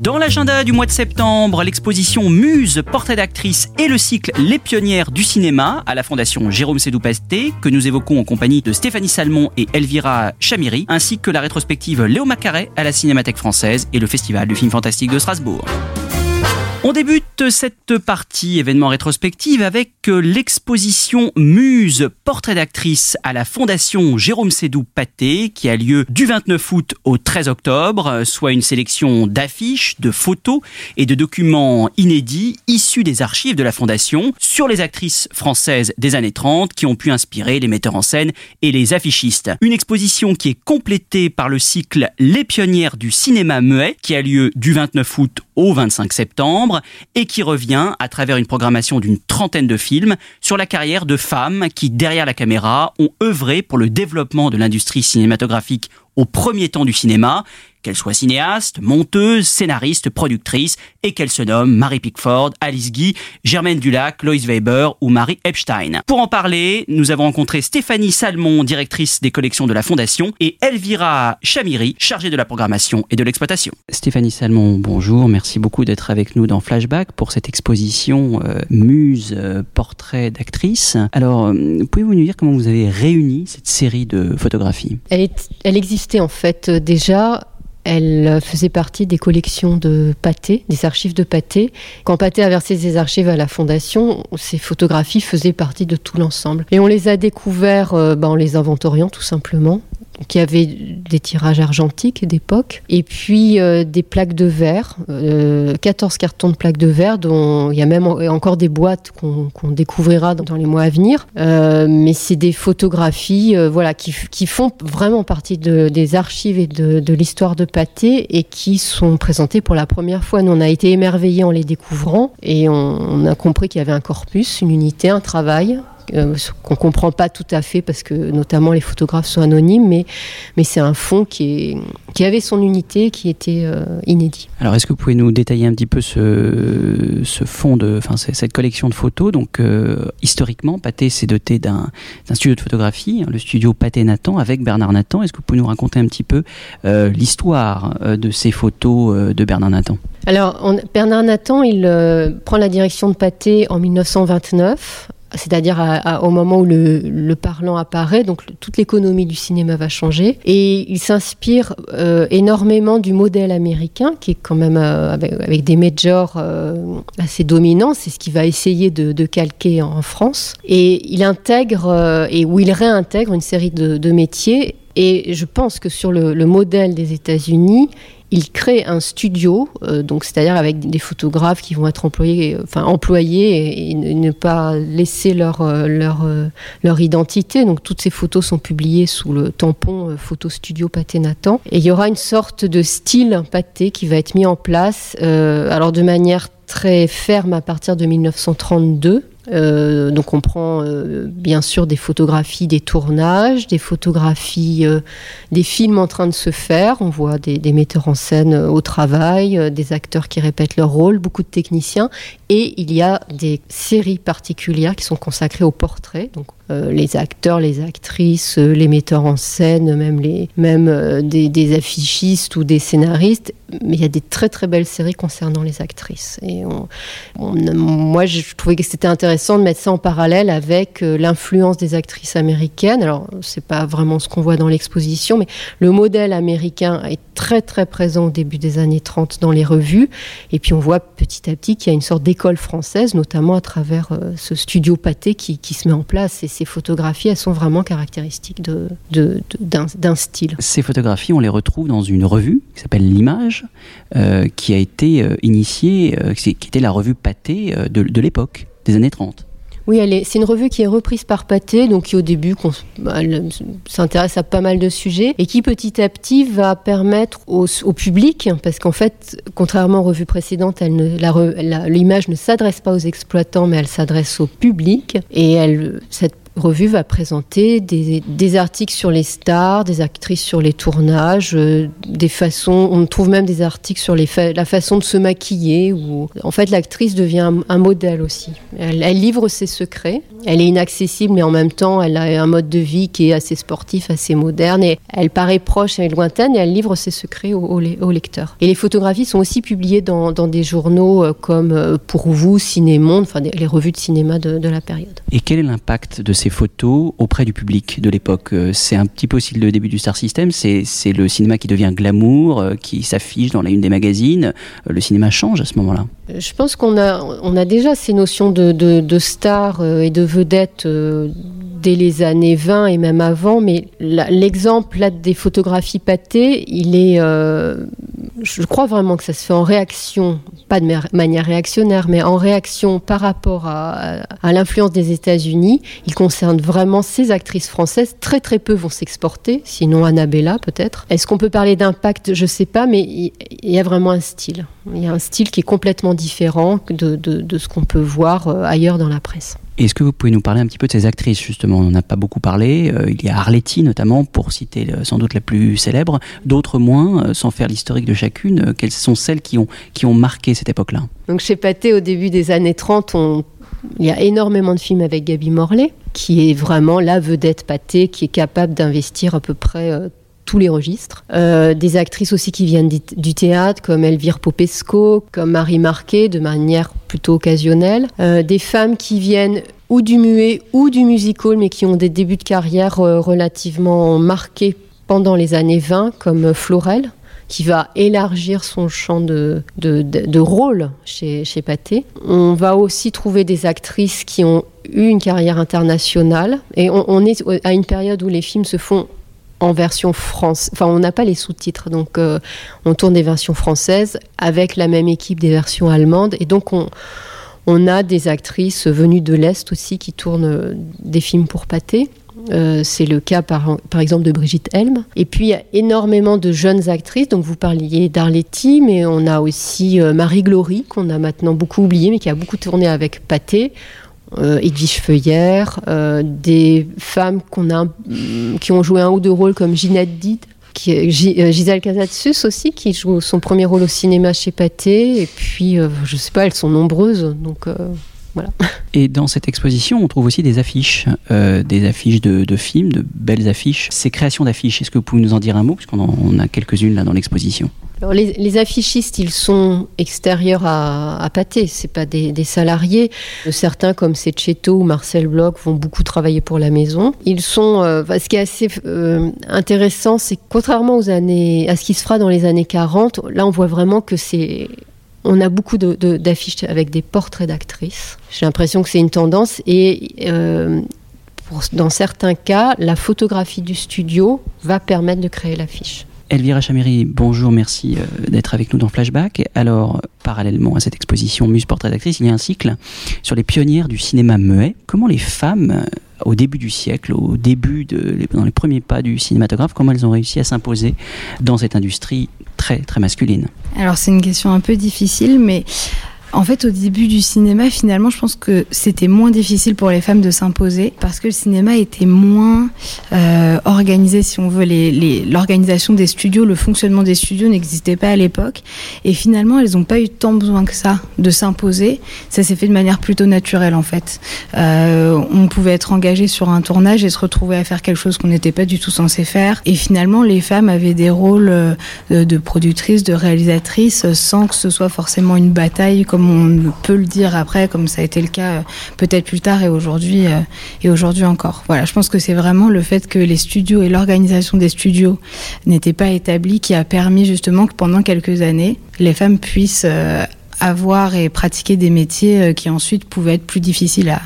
Dans l'agenda du mois de septembre, l'exposition Muse, portrait d'actrice et le cycle Les pionnières du cinéma à la fondation Jérôme Sédou-Pasté que nous évoquons en compagnie de Stéphanie Salmon et Elvira Chamiri, ainsi que la rétrospective Léo Macaret à la Cinémathèque française et le Festival du film fantastique de Strasbourg. On débute cette partie événement rétrospective avec euh, l'exposition Muse, portrait d'actrice à la Fondation Jérôme Sédou Paté qui a lieu du 29 août au 13 octobre, soit une sélection d'affiches, de photos et de documents inédits issus des archives de la Fondation sur les actrices françaises des années 30 qui ont pu inspirer les metteurs en scène et les affichistes. Une exposition qui est complétée par le cycle Les pionnières du cinéma muet qui a lieu du 29 août au 25 septembre et qui revient à travers une programmation d'une trentaine de films sur la carrière de femmes qui, derrière la caméra, ont œuvré pour le développement de l'industrie cinématographique au premier temps du cinéma qu'elle soit cinéaste, monteuse, scénariste, productrice, et qu'elle se nomme Marie Pickford, Alice Guy, Germaine Dulac, Lois Weber ou Marie Epstein. Pour en parler, nous avons rencontré Stéphanie Salmon, directrice des collections de la Fondation, et Elvira Chamiri, chargée de la programmation et de l'exploitation. Stéphanie Salmon, bonjour, merci beaucoup d'être avec nous dans Flashback pour cette exposition euh, Muse, euh, portrait d'actrice. Alors, euh, pouvez-vous nous dire comment vous avez réuni cette série de photographies? Elle, elle existait en fait déjà elle faisait partie des collections de Pathé, des archives de Pathé. Quand Pathé a versé ses archives à la Fondation, ces photographies faisaient partie de tout l'ensemble. Et on les a découvertes euh, ben, en les inventoriant tout simplement qui avait des tirages argentiques d'époque, et puis euh, des plaques de verre, euh, 14 cartons de plaques de verre, dont il y a même encore des boîtes qu'on découvrira dans, les mois à venir. Euh, mais c'est des photographies euh, voilà, qui, font vraiment partie de, des archives et de, l'histoire de Pâté et qui sont présentées pour la première fois. Nous, on a été émerveillés en les découvrant et on a compris qu'il y avait un corpus, une unité, un travail euh, qu'on comprend pas tout à fait parce que notamment les photographes sont anonymes, mais, mais c'est un fond qui, est, qui avait son unité, qui était euh, inédit. Alors est-ce que vous pouvez nous détailler un petit peu ce, ce fond de, enfin cette collection de photos? Donc euh, historiquement, Pathé s'est doté d'un studio de photographie, hein, le studio Pathé Nathan avec Bernard Nathan. Est-ce que vous pouvez nous raconter un petit peu euh, l'histoire de ces photos de Bernard Nathan? Alors on, Bernard Nathan, il euh, prend la direction de Pathé en 1929 c'est-à-dire au moment où le, parlant apparaît, donc toute l'économie du cinéma va changer. Et il s'inspire euh, énormément du modèle américain, qui est quand même euh, avec, des majors euh, assez dominants. C'est ce qu'il va essayer de, calquer en, France. Et il intègre, et où il réintègre une série de, métiers. Et je pense que sur le modèle des États-Unis, il crée un studio, euh, donc c'est-à-dire avec des photographes qui vont être employés, enfin employés et, ne pas laisser leur euh, leur euh, leur identité. Donc toutes ces photos sont publiées sous le tampon euh, Photo Studio Pathé Nathan. Et il y aura une sorte de style pâté qui va être mis en place, euh, alors de manière très ferme à partir de 1932 Euh, donc on prend euh, bien sûr des photographies des tournages, des photographies euh, des films en train de se faire. On voit des, des metteurs en scène euh, au travail, euh, des acteurs qui répètent leur rôle, beaucoup de techniciens et il y a des séries particulières qui sont consacrées au portrait. Donc euh, les acteurs, les actrices, euh, les metteurs en scène, même, les, même euh, des, affichistes ou des scénaristes. Mais il y a des très très belles séries concernant les actrices. Et moi, je trouvais que c'était intéressant de mettre ça en parallèle avec l'influence des actrices américaines. Alors, c'est pas vraiment ce qu'on voit dans l'exposition, mais le modèle américain est très très présent au début des années 30 dans les revues. Et puis on voit petit à petit qu'il y a une sorte d'école française, notamment à travers ce studio pâté qui, se met en place. Ces photographies, elles sont vraiment caractéristiques d'un de, d'un style. Ces photographies, on les retrouve dans une revue qui s'appelle L'Image, euh, qui a été euh, initiée, euh, qui était la revue Pâté de, de l'époque, des années 30. Oui, c'est une revue qui est reprise par Pathé, donc qui au début bah, s'intéresse à pas mal de sujets et qui petit à petit va permettre au, public, parce qu'en fait, contrairement aux revues précédentes, l'image ne s'adresse pas aux exploitants, mais elle s'adresse au public. Et elle, cette revue va présenter des, articles sur les stars, des actrices sur les tournages, euh, des façons. On trouve même des articles sur les la façon de se maquiller. Ou en fait, l'actrice devient un, modèle aussi. Elle, livre ses secrets. Elle est inaccessible, mais en même temps, elle a un mode de vie qui est assez sportif, assez moderne. Et elle paraît proche et lointaine, et elle livre ses secrets aux, lecteurs. Et les photographies sont aussi publiées dans, des journaux euh, comme euh, Pour vous, Cinémonde, enfin les revues de cinéma de, de la période. Et quel est l'impact de ces photos auprès du public de l'époque. Euh, c'est un petit peu aussi le début du Star System, c'est le cinéma qui devient glamour, euh, qui s'affiche dans la une des magazines. Euh, le cinéma change à ce moment-là. Je pense qu'on a, on a déjà ces notions de, de, de stars et de vedettes dès les années 20 et même avant, mais l'exemple des photographies pâtées, il est, je crois vraiment que ça se fait en réaction, pas de manière réactionnaire, mais en réaction par rapport à, l'influence des États-Unis. Concerne vraiment ces actrices françaises. Très très peu vont s'exporter, sinon Annabella peut-être. Est-ce qu'on peut parler d'impact? Je sais pas, mais il y a vraiment un style. Il y a un style qui est complètement différent de, de ce qu'on peut voir euh, ailleurs dans la presse. Est-ce que vous pouvez nous parler un petit peu de ces actrices? Justement On n'en a pas beaucoup parlé. Euh, il y a Arletty notamment, pour citer sans doute la plus célèbre, d'autres moins, euh, sans faire l'historique de chacune. Euh, quelles sont celles qui ont, qui ont marqué cette époque-là? Donc chez Pathé, au début des années 30, il y a énormément de films avec Gaby Morley, qui est vraiment la vedette Pathé, qui est capable d'investir à peu près tous les registres. des actrices aussi qui viennent du théâtre, comme Elvire Popesco, comme Marie Marquet, de manière plutôt occasionnelle. des femmes qui viennent ou du muet ou du musical, mais qui ont des débuts de carrière euh, relativement marqués pendant les années 20, comme Florel, qui va élargir son champ de, de, rôle chez, chez Pathé. On va aussi trouver des actrices qui ont eu une carrière internationale. Et on, est à une période où les films se font en version France. Enfin, on n'a pas les sous-titres, donc euh, on tourne des versions françaises avec la même équipe des versions allemandes. Et donc on on a des actrices venues de l'Est aussi qui tournent euh, des films pour pâté. Euh, c'est le cas par, exemple de Brigitte Helm. Et puis il y a énormément de jeunes actrices. Donc vous parliez d'Arletty, mais on a aussi euh, Marie Glory qu'on a maintenant beaucoup oublié, mais qui a beaucoup tourné avec Pathé. Edwige Feuillère, des femmes a, qui ont joué un ou deux rôles comme Ginette Did, qui, euh, Gisèle Casatsus aussi, qui joue son premier rôle au cinéma chez Pathé. Et puis, euh, je sais pas, elles sont nombreuses. Donc. Euh, voilà. Et dans cette exposition, on trouve aussi des affiches, des affiches de, films, de belles affiches. Ces créations d'affiches, est-ce que vous pouvez nous en dire un mot Puisqu'on en a quelques-unes là dans l'exposition? Les, affichistes, ils sont extérieurs à, à Pâté, c'est pas des, salariés. Certains, comme Sechetto ou Marcel Bloch, vont beaucoup travailler pour la maison. Ils sont. Euh, ce qui est assez euh, intéressant, c'est que contrairement aux années, à ce qui se fera dans les années 40, là, on voit vraiment que c'est on a beaucoup d'affiches avec des portraits d'actrices. J'ai l'impression que c'est une tendance et euh, dans certains cas, la photographie du studio va permettre de créer l'affiche. Elvira Chaméry, bonjour, merci euh, d'être avec nous dans Flashback. Alors, parallèlement à cette exposition Muse Portrait d'actrice, il y a un cycle sur les pionnières du cinéma muet. Comment les femmes, euh, au début du siècle, au début de, dans les premiers pas du cinématographe, comment elles ont réussi à s'imposer dans cette industrie très, très masculine? Alors, c'est une question un peu difficile, mais en fait, au début du cinéma, finalement, je pense que c'était moins difficile pour les femmes de s'imposer parce que le cinéma était moins euh, organisé, si on veut. L'organisation des studios, le fonctionnement des studios n'existait pas à l'époque. Et finalement, elles n'ont pas eu tant besoin que ça de s'imposer. Ça s'est fait de manière plutôt naturelle, en fait. Euh, on pouvait être engagé sur un tournage et se retrouver à faire quelque chose qu'on n'était pas du tout censé faire. Et finalement, les femmes avaient des rôles euh, de, productrices, de réalisatrices, sans que ce soit forcément une bataille on peut le dire après, comme ça a été le cas euh, peut-être plus tard et aujourd'hui euh, et aujourd'hui encore. Voilà, je pense que c'est vraiment le fait que les studios et l'organisation des studios n'étaient pas établis qui a permis justement que pendant quelques années, les femmes puissent euh, avoir et pratiquer des métiers qui ensuite pouvaient être plus difficiles à,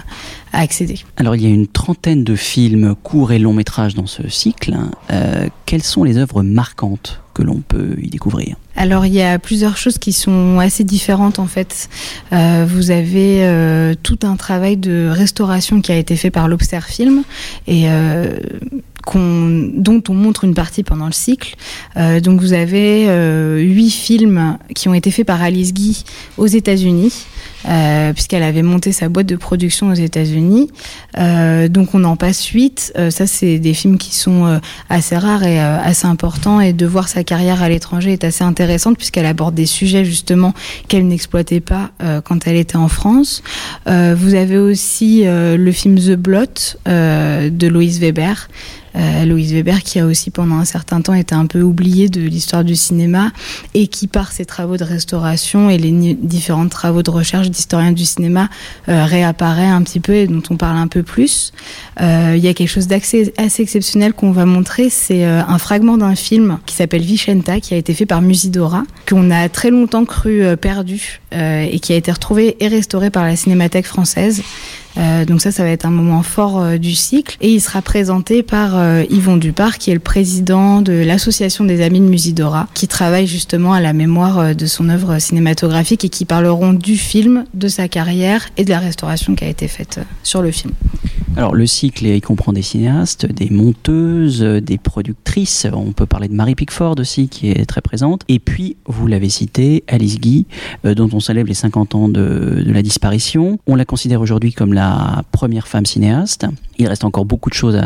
accéder. Alors il y a une trentaine de films courts et longs métrages dans ce cycle. Euh, quelles sont les œuvres marquantes? Que l'on peut y découvrir alors il y a plusieurs choses qui sont assez différentes en fait. Euh, vous avez euh, tout un travail de restauration qui a été fait par l'Observe Film et dont on montre une partie pendant le cycle. donc vous avez huit films qui ont été faits par Alice Guy aux États-Unis. Euh, puisqu'elle avait monté sa boîte de production aux États-Unis. Euh, donc on en passe huit. Euh, ça, c'est des films qui sont assez rares et assez importants. Et de voir sa carrière à l'étranger est assez intéressante puisqu'elle aborde des sujets justement qu'elle n'exploitait pas quand elle était en France. vous avez aussi le film The Blot de Loïs Weber. Euh, Louise Weber, qui a aussi pendant un certain temps été un peu oubliée de l'histoire du cinéma et qui, par ses travaux de restauration et les différents travaux de recherche d'historiens du cinéma, euh, réapparaît un petit peu et dont on parle un peu plus. Euh, il y a quelque chose d'assez assez exceptionnel qu'on va montrer, c'est un fragment d'un film qui s'appelle Vicenta, qui a été fait par Musidora, qu'on a très longtemps cru perdu et qui a été retrouvé et restauré par la Cinémathèque française. Euh, donc ça, ça va être un moment fort euh, du cycle. Et il sera présenté par euh, Yvon Dupart, qui est le président de l'association des Amis de Musidora, qui travaille justement à la mémoire de son œuvre cinématographique et qui parleront du film, de sa carrière et de la restauration qui a été faite sur le film. Alors le cycle, il comprend des cinéastes, des monteuses, des productrices. On peut parler de Marie Pickford aussi, qui est très présente. Et puis, vous l'avez cité, Alice Guy, dont on célèbre les 50 ans de la disparition. On la considère aujourd'hui comme la première femme cinéaste. Il reste encore beaucoup de choses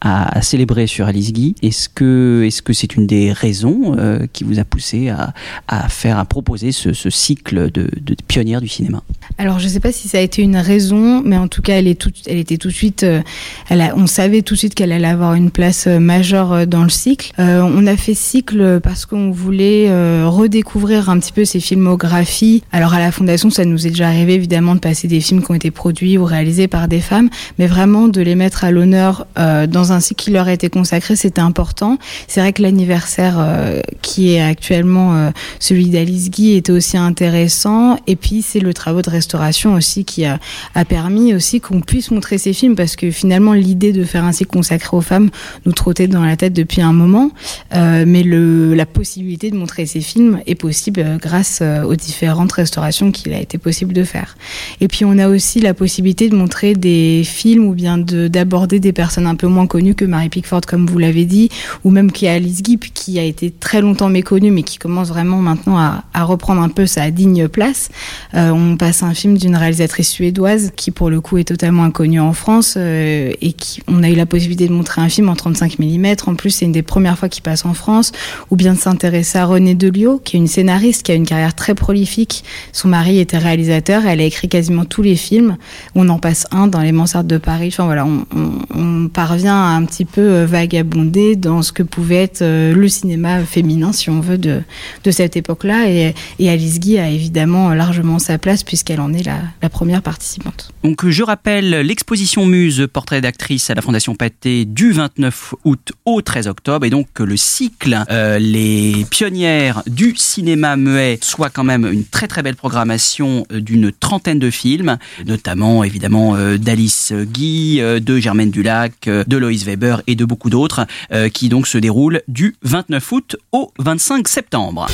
à, célébrer sur Alice Guy. Est-ce que c'est une des raisons euh, qui vous a poussé à, faire à proposer ce, cycle de, pionnière du cinéma? Alors je ne sais pas si ça a été une raison, mais en tout cas elle était tout de suite, euh, on savait tout de suite qu'elle allait avoir une place euh, majeure dans le cycle. on a fait cycle parce qu'on voulait redécouvrir un petit peu ses filmographies. Alors à la fondation, ça nous est déjà arrivé évidemment de passer des films qui ont été produits ou réalisés par des femmes, mais vraiment de les mettre à l'honneur euh, dans un cycle qui leur a été consacré, c'était important. C'est vrai que l'anniversaire euh, qui est actuellement euh, celui d'Alice Guy était aussi intéressant. Et puis c'est le travail de restauration aussi qui a, permis aussi qu'on puisse montrer ces films parce que finalement l'idée de faire un cycle consacré aux femmes nous trottait dans la tête depuis un moment. mais la possibilité de montrer ces films est possible grâce aux différentes restaurations qu'il a été possible de faire. Et puis on a aussi la possibilité de montrer des films ou bien d'aborder des personnes un peu moins connues que Marie Pickford, comme vous l'avez dit, ou même qui a Gibb, qui a été très longtemps méconnue, mais qui commence vraiment maintenant à, à reprendre un peu sa digne place. Euh, on passe un film d'une réalisatrice suédoise qui, pour le coup, est totalement inconnue en France euh, et qui, on a eu la possibilité de montrer un film en 35 mm. En plus, c'est une des premières fois qu'il passe en France, ou bien de s'intéresser à Renée Delio, qui est une scénariste qui a une carrière très prolifique. Son mari était réalisateur, elle a écrit quasiment tous les films. On en passe un dans Les Mansardes de Paris. Enfin voilà, on, parvient à un petit peu euh, vagabonder dans ce que pouvait être euh, le cinéma féminin, si on veut, de, cette époque-là. Et, Alice Guy a évidemment largement sa place puisqu'elle en est la, première participante. Donc je rappelle l'exposition Muse, portrait d'actrice à la Fondation Pathé du 29 août au 13 octobre et donc le cycle euh, Les pionnières du cinéma muet soit quand même une très très belle programmation d'une trentaine de films, notamment évidemment d'Alice Guy, euh, de Germaine Dulac, euh, de Loïs Weber et de beaucoup d'autres, euh, qui donc se déroulent du 29 août au 25 septembre.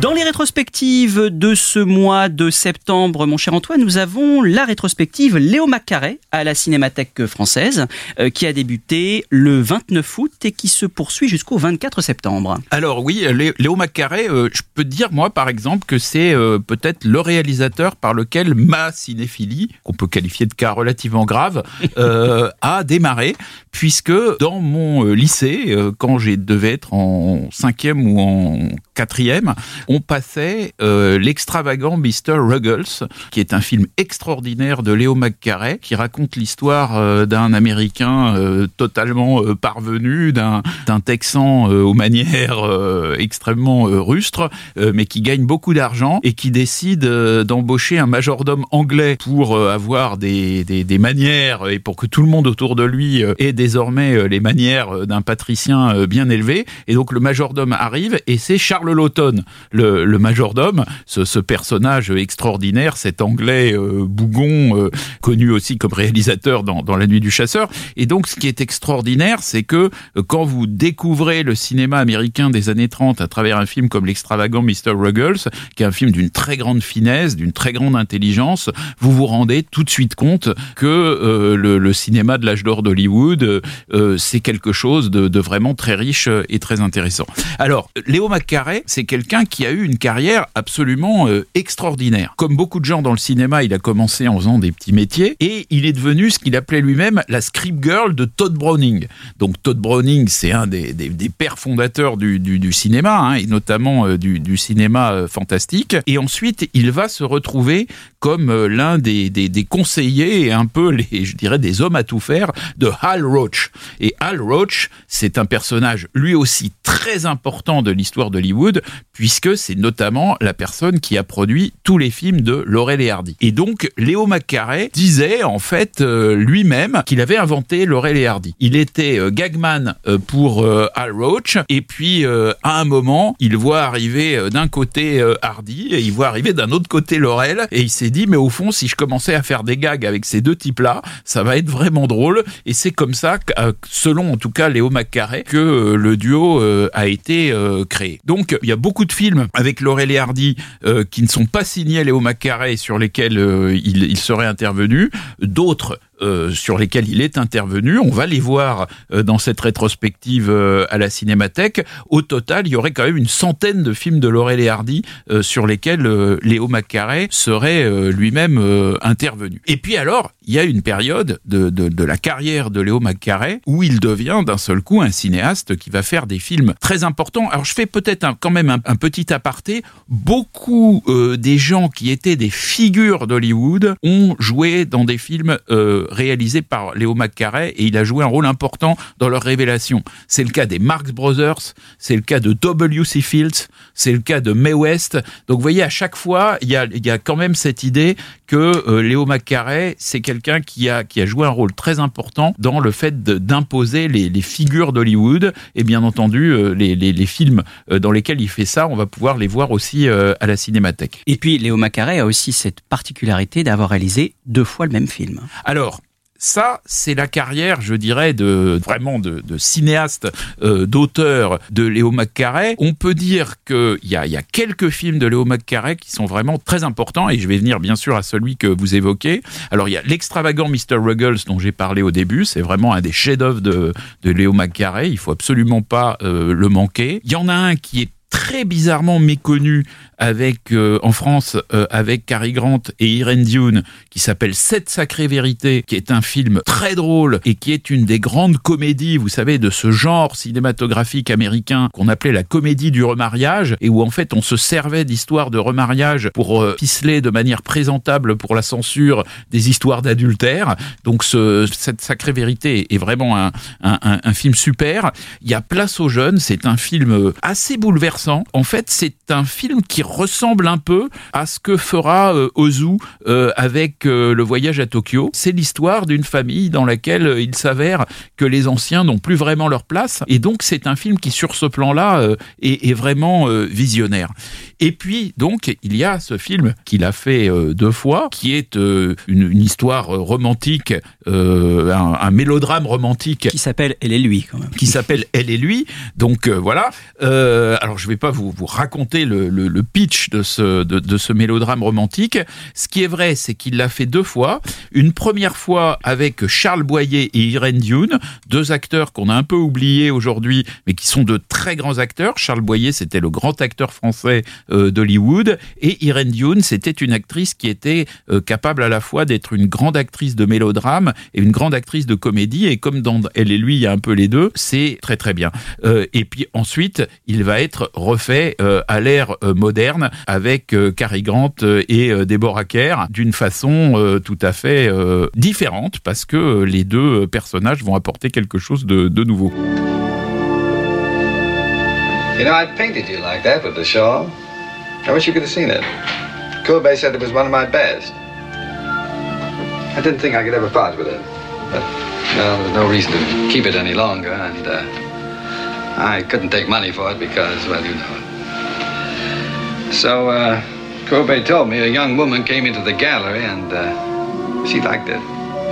Dans les rétrospectives de ce mois de septembre, mon cher Antoine, nous avons la rétrospective Léo Macaré à la Cinémathèque française, euh, qui a débuté le 29 août et qui se poursuit jusqu'au 24 septembre. Alors oui, Léo Macaré, euh, je peux dire moi par exemple que c'est euh, peut-être le réalisateur par lequel ma cinéphilie, qu'on peut qualifier de cas relativement grave, a démarré, puisque dans mon lycée, quand j'ai devais être en cinquième ou en quatrième, on passait euh, l'extravagant Mr. Ruggles, qui est un film extraordinaire de Léo McCarey, qui raconte l'histoire euh, d'un Américain euh, totalement euh, parvenu, d'un Texan euh, aux manières euh, extrêmement rustres, mais qui gagne beaucoup d'argent et qui décide d'embaucher un majordome anglais pour avoir des, des, des manières et pour que tout le monde autour de lui ait désormais les manières d'un patricien bien élevé. Et donc le majordome arrive et c'est Charles Lawton, le, le majordome, ce, ce personnage extraordinaire, cet anglais euh, bougon, euh, connu aussi comme réalisateur dans, dans La Nuit du Chasseur. Et donc ce qui est extraordinaire, c'est que euh, quand vous découvrez le cinéma américain des années 30 à travers un film comme l'extravagant Mr. Ruggles, qui est un film d'une très grande finesse, d'une très grande intelligence, vous vous rendez tout de suite compte que euh, le, le cinéma de l'âge d'or d'Hollywood, euh, c'est quelque chose de, de vraiment très riche et très intéressant. Alors, Léo McCarey, c'est quelqu'un qui eu une carrière absolument euh, extraordinaire. Comme beaucoup de gens dans le cinéma, il a commencé en faisant des petits métiers et il est devenu ce qu'il appelait lui-même la script girl de Todd Browning. Donc Todd Browning, c'est un des, des, pères fondateurs du, du, cinéma, hein, et notamment euh, du, cinéma euh, fantastique. Et ensuite, il va se retrouver comme l'un des, des, des conseillers et un peu, les, je dirais, des hommes à tout faire de Hal Roach. Et Hal Roach, c'est un personnage lui aussi très important de l'histoire d'Hollywood, puisque c'est notamment la personne qui a produit tous les films de Laurel et Hardy. Et donc, Léo McCarey disait en fait euh, lui-même qu'il avait inventé Laurel et Hardy. Il était euh, gagman euh, pour Hal Roach, et puis à un moment, il voit arriver d'un côté Hardy, et il voit arriver d'un autre côté Laurel, et il s'est dit, mais au fond, si je commençais à faire des gags avec ces deux types-là, ça va être vraiment drôle, et c'est comme ça, selon en tout cas Léo McCarey, que le duo a été créé. Donc, il y a beaucoup de films avec Laurel et Hardy euh, qui ne sont pas signés Léo McCarey sur lesquels euh, il, il serait intervenu, d'autres euh, sur lesquels il est intervenu. On va les voir euh, dans cette rétrospective euh, à la Cinémathèque. Au total, il y aurait quand même une centaine de films de Laurel et Hardy euh, sur lesquels euh, Léo McCarey serait lui-même intervenu. Et puis alors, il y a une période de, de, de la carrière de Léo McCarey où il devient d'un seul coup un cinéaste qui va faire des films très importants. Alors je fais peut-être quand même un, un petit aparté. Beaucoup des gens qui étaient des figures d'Hollywood ont joué dans des films réalisés par Léo McCarey et il a joué un rôle important dans leur révélation. C'est le cas des Marx Brothers, c'est le cas de W.C. Fields, c'est le cas de Mae West. Donc vous voyez, à chaque fois, il y a, y a quand même cette idée que euh, Léo McCarey, c'est quelqu'un qui a, qui a joué un rôle très important dans le fait d'imposer les, les figures d'Hollywood. Et bien entendu, euh, les, les, les films euh, dans lesquels il fait ça, on va pouvoir les voir aussi à la Cinémathèque. Et puis Léo Macaré a aussi cette particularité d'avoir réalisé deux fois le même film. Alors, ça, c'est la carrière, je dirais, de vraiment de, de cinéaste, euh, d'auteur de Léo McCarey. On peut dire qu'il y a, y a quelques films de Léo McCarey qui sont vraiment très importants, et je vais venir bien sûr à celui que vous évoquez. Alors, il y a l'extravagant Mr. Ruggles dont j'ai parlé au début, c'est vraiment un des chefs-d'œuvre de, de Léo McCarey, il faut absolument pas euh, le manquer. Il y en a un qui est très bizarrement méconnu avec euh, en France euh, avec Cary Grant et Irene Dune qui s'appelle Sept sacrées vérités qui est un film très drôle et qui est une des grandes comédies vous savez de ce genre cinématographique américain qu'on appelait la comédie du remariage et où en fait on se servait d'histoires de remariage pour euh, ficeler de manière présentable pour la censure des histoires d'adultère. Donc ce, cette sacrée vérité est vraiment un, un, un, un film super. Il y a Place aux jeunes c'est un film euh, assez bouleversant en fait c'est un film qui ressemble un peu à ce que fera euh, Ozu euh, avec euh, le voyage à Tokyo. C'est l'histoire d'une famille dans laquelle il s'avère que les anciens n'ont plus vraiment leur place. Et donc c'est un film qui, sur ce plan-là, est, est vraiment visionnaire. Et puis, donc, il y a ce film qu'il a fait deux fois, qui est une, une histoire romantique, un, un mélodrame romantique Qui s'appelle Elle et lui quand même. qui s'appelle Elle et lui. Donc voilà. Alors je vais pas vous, raconter le, pitch de ce, de, de ce mélodrame romantique. Ce qui est vrai, c'est qu'il l'a fait deux fois. Une première fois avec Charles Boyer et Irene Dune, deux acteurs qu'on a un peu oubliés aujourd'hui, mais qui sont de très grands acteurs. Charles Boyer, c'était le grand acteur français euh, d'Hollywood, et Irene Dune, c'était une actrice qui était euh, capable à la fois d'être une grande actrice de mélodrame et une grande actrice de comédie. Et comme dans Elle et lui, il y a un peu les deux, c'est très très bien. Euh, et puis ensuite, il va être refait euh, à l'ère euh, moderne avec euh, Cary Grant et Deborah Kerr d'une façon tout à fait différente parce que les deux personnages vont apporter quelque chose de, de nouveau. You know, I painted you like that with the shawl. I wish you could have seen it. Courbet said it was one of my best. I didn't think I could ever part with it. But, well, there's no reason to keep it any longer, and uh, I couldn't take money for it because, well, you know. So, uh, Courbet told me a young woman came into the gallery and uh, she liked it.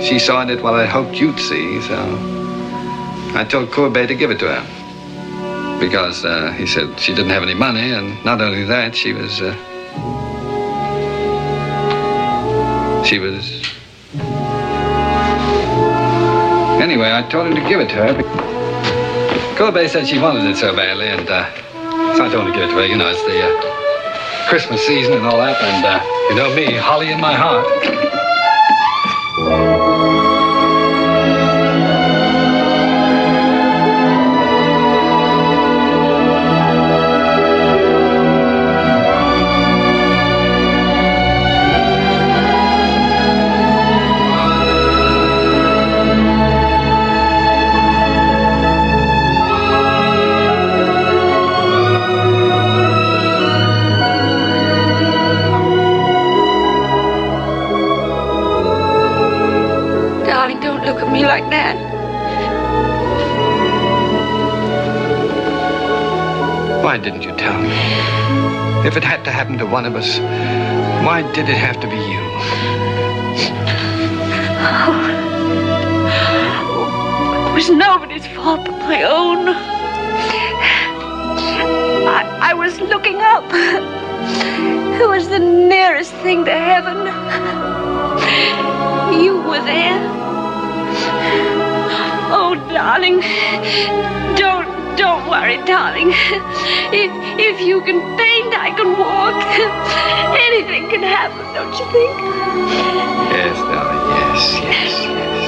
She saw in it what I hoped you'd see, so I told Courbet to give it to her because uh, he said she didn't have any money, and not only that, she was. Uh, she was. Anyway, I told him to give it to her. Courbet said she wanted it so badly, and uh, so I told him to give it to her. You know, it's the uh, Christmas season and all that, and uh, you know me, holly in my heart. Me like that. Why didn't you tell me? If it had to happen to one of us, why did it have to be you? It was nobody's fault but my own. I, I was looking up. It was the nearest thing to heaven. You were there. Oh, darling, don't don't worry, darling. If if you can paint, I can walk. Anything can happen, don't you think? Yes, darling, yes, yes, yes.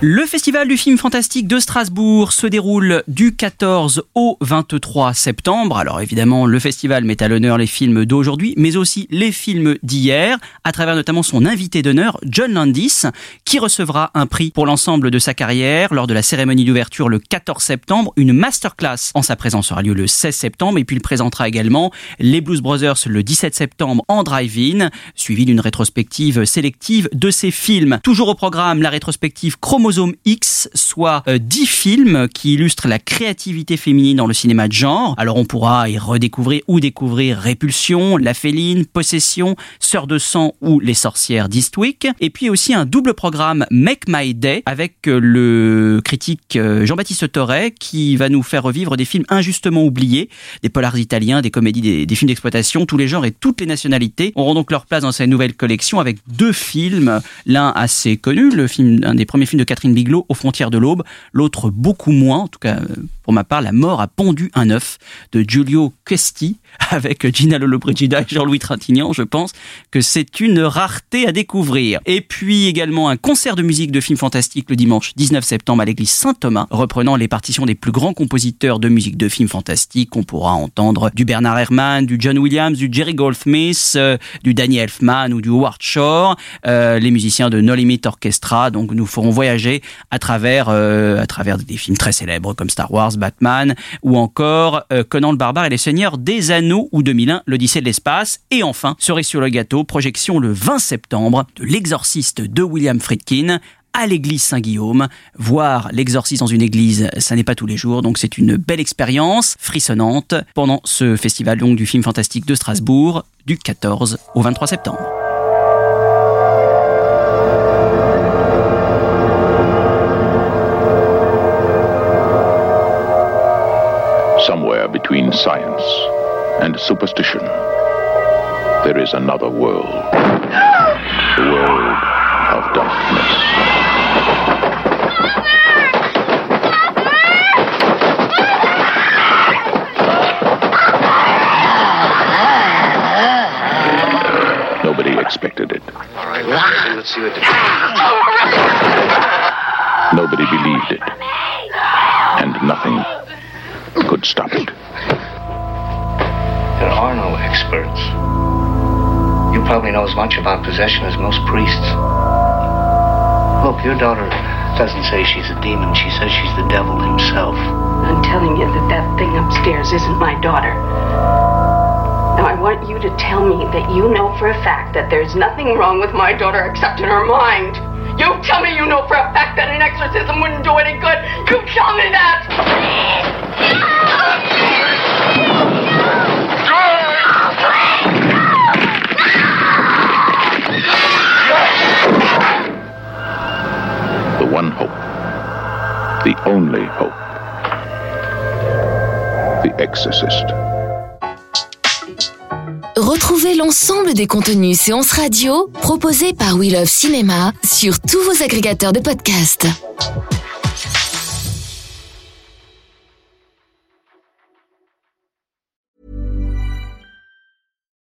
Le festival du film fantastique de Strasbourg se déroule du 14 au 23 septembre. Alors évidemment, le festival met à l'honneur les films d'aujourd'hui, mais aussi les films d'hier, à travers notamment son invité d'honneur, John Landis, qui recevra un prix pour l'ensemble de sa carrière lors de la cérémonie d'ouverture le 14 septembre. Une masterclass en sa présence aura lieu le 16 septembre, et puis il présentera également les Blues Brothers le 17 septembre en drive-in, suivi d'une rétrospective sélective de ses films. Toujours au programme, la rétrospective Chromosome X, soit euh, 10 films qui illustrent la créativité féminine dans le cinéma de genre. Alors on pourra y redécouvrir ou découvrir Répulsion, La Féline, Possession, Sœur de sang ou Les Sorcières d'Eastwick. Et puis aussi un double programme Make My Day avec euh, le critique euh, Jean-Baptiste Torret qui va nous faire revivre des films injustement oubliés, des polars italiens, des comédies, des, des films d'exploitation, tous les genres et toutes les nationalités auront donc leur place dans cette nouvelle collection avec deux films, l'un assez connu, le film, un des premiers films de Catherine Bigelow, Aux frontières de l'aube, l'autre beaucoup moins, en tout cas euh, pour ma part, La mort a pondu un œuf de Giulio Questi avec Gina Lollobrigida et Jean-Louis Trintignant. Je pense que c'est une rareté à découvrir. Et puis également un concert de musique de films fantastiques le dimanche 19 septembre à l'église Saint-Thomas, reprenant les partitions des plus grands compositeurs de musique de films fantastiques. On pourra entendre du Bernard Herrmann, du John Williams, du Jerry Goldsmith, euh, du Danny Elfman ou du Howard Shore, euh, les musiciens de No Limit Orchestra. Donc nous ferons voyager à travers, euh, à des films très célèbres comme Star Wars, Batman ou encore euh, Conan le Barbare et les Seigneurs des Anneaux ou 2001, l'Odyssée de l'espace. Et enfin, cerise sur le gâteau, projection le 20 septembre de L'Exorciste de William Friedkin à l'église Saint-Guillaume. Voir l'exorcisme dans une église, ça n'est pas tous les jours, donc c'est une belle expérience frissonnante pendant ce festival donc, du film fantastique de Strasbourg du 14 au 23 septembre. Somewhere between science and superstition, there is another world. The world of darkness. Nobody expected it. All right, let's see what Nobody believed it. And nothing could stop it. There are no experts. You probably know as much about possession as most priests. Look, your daughter doesn't say she's a demon. She says she's the devil himself. I'm telling you that that thing upstairs isn't my daughter. Now, I want you to tell me that you know for a fact that there's nothing wrong with my daughter except in her mind. You tell me you know for a fact that an exorcism wouldn't do any good. You tell me that! The one hope. The only hope. The Exorcist. Retrouvez l'ensemble des contenus séances radio proposés par We Love Cinéma sur tous vos agrégateurs de podcasts.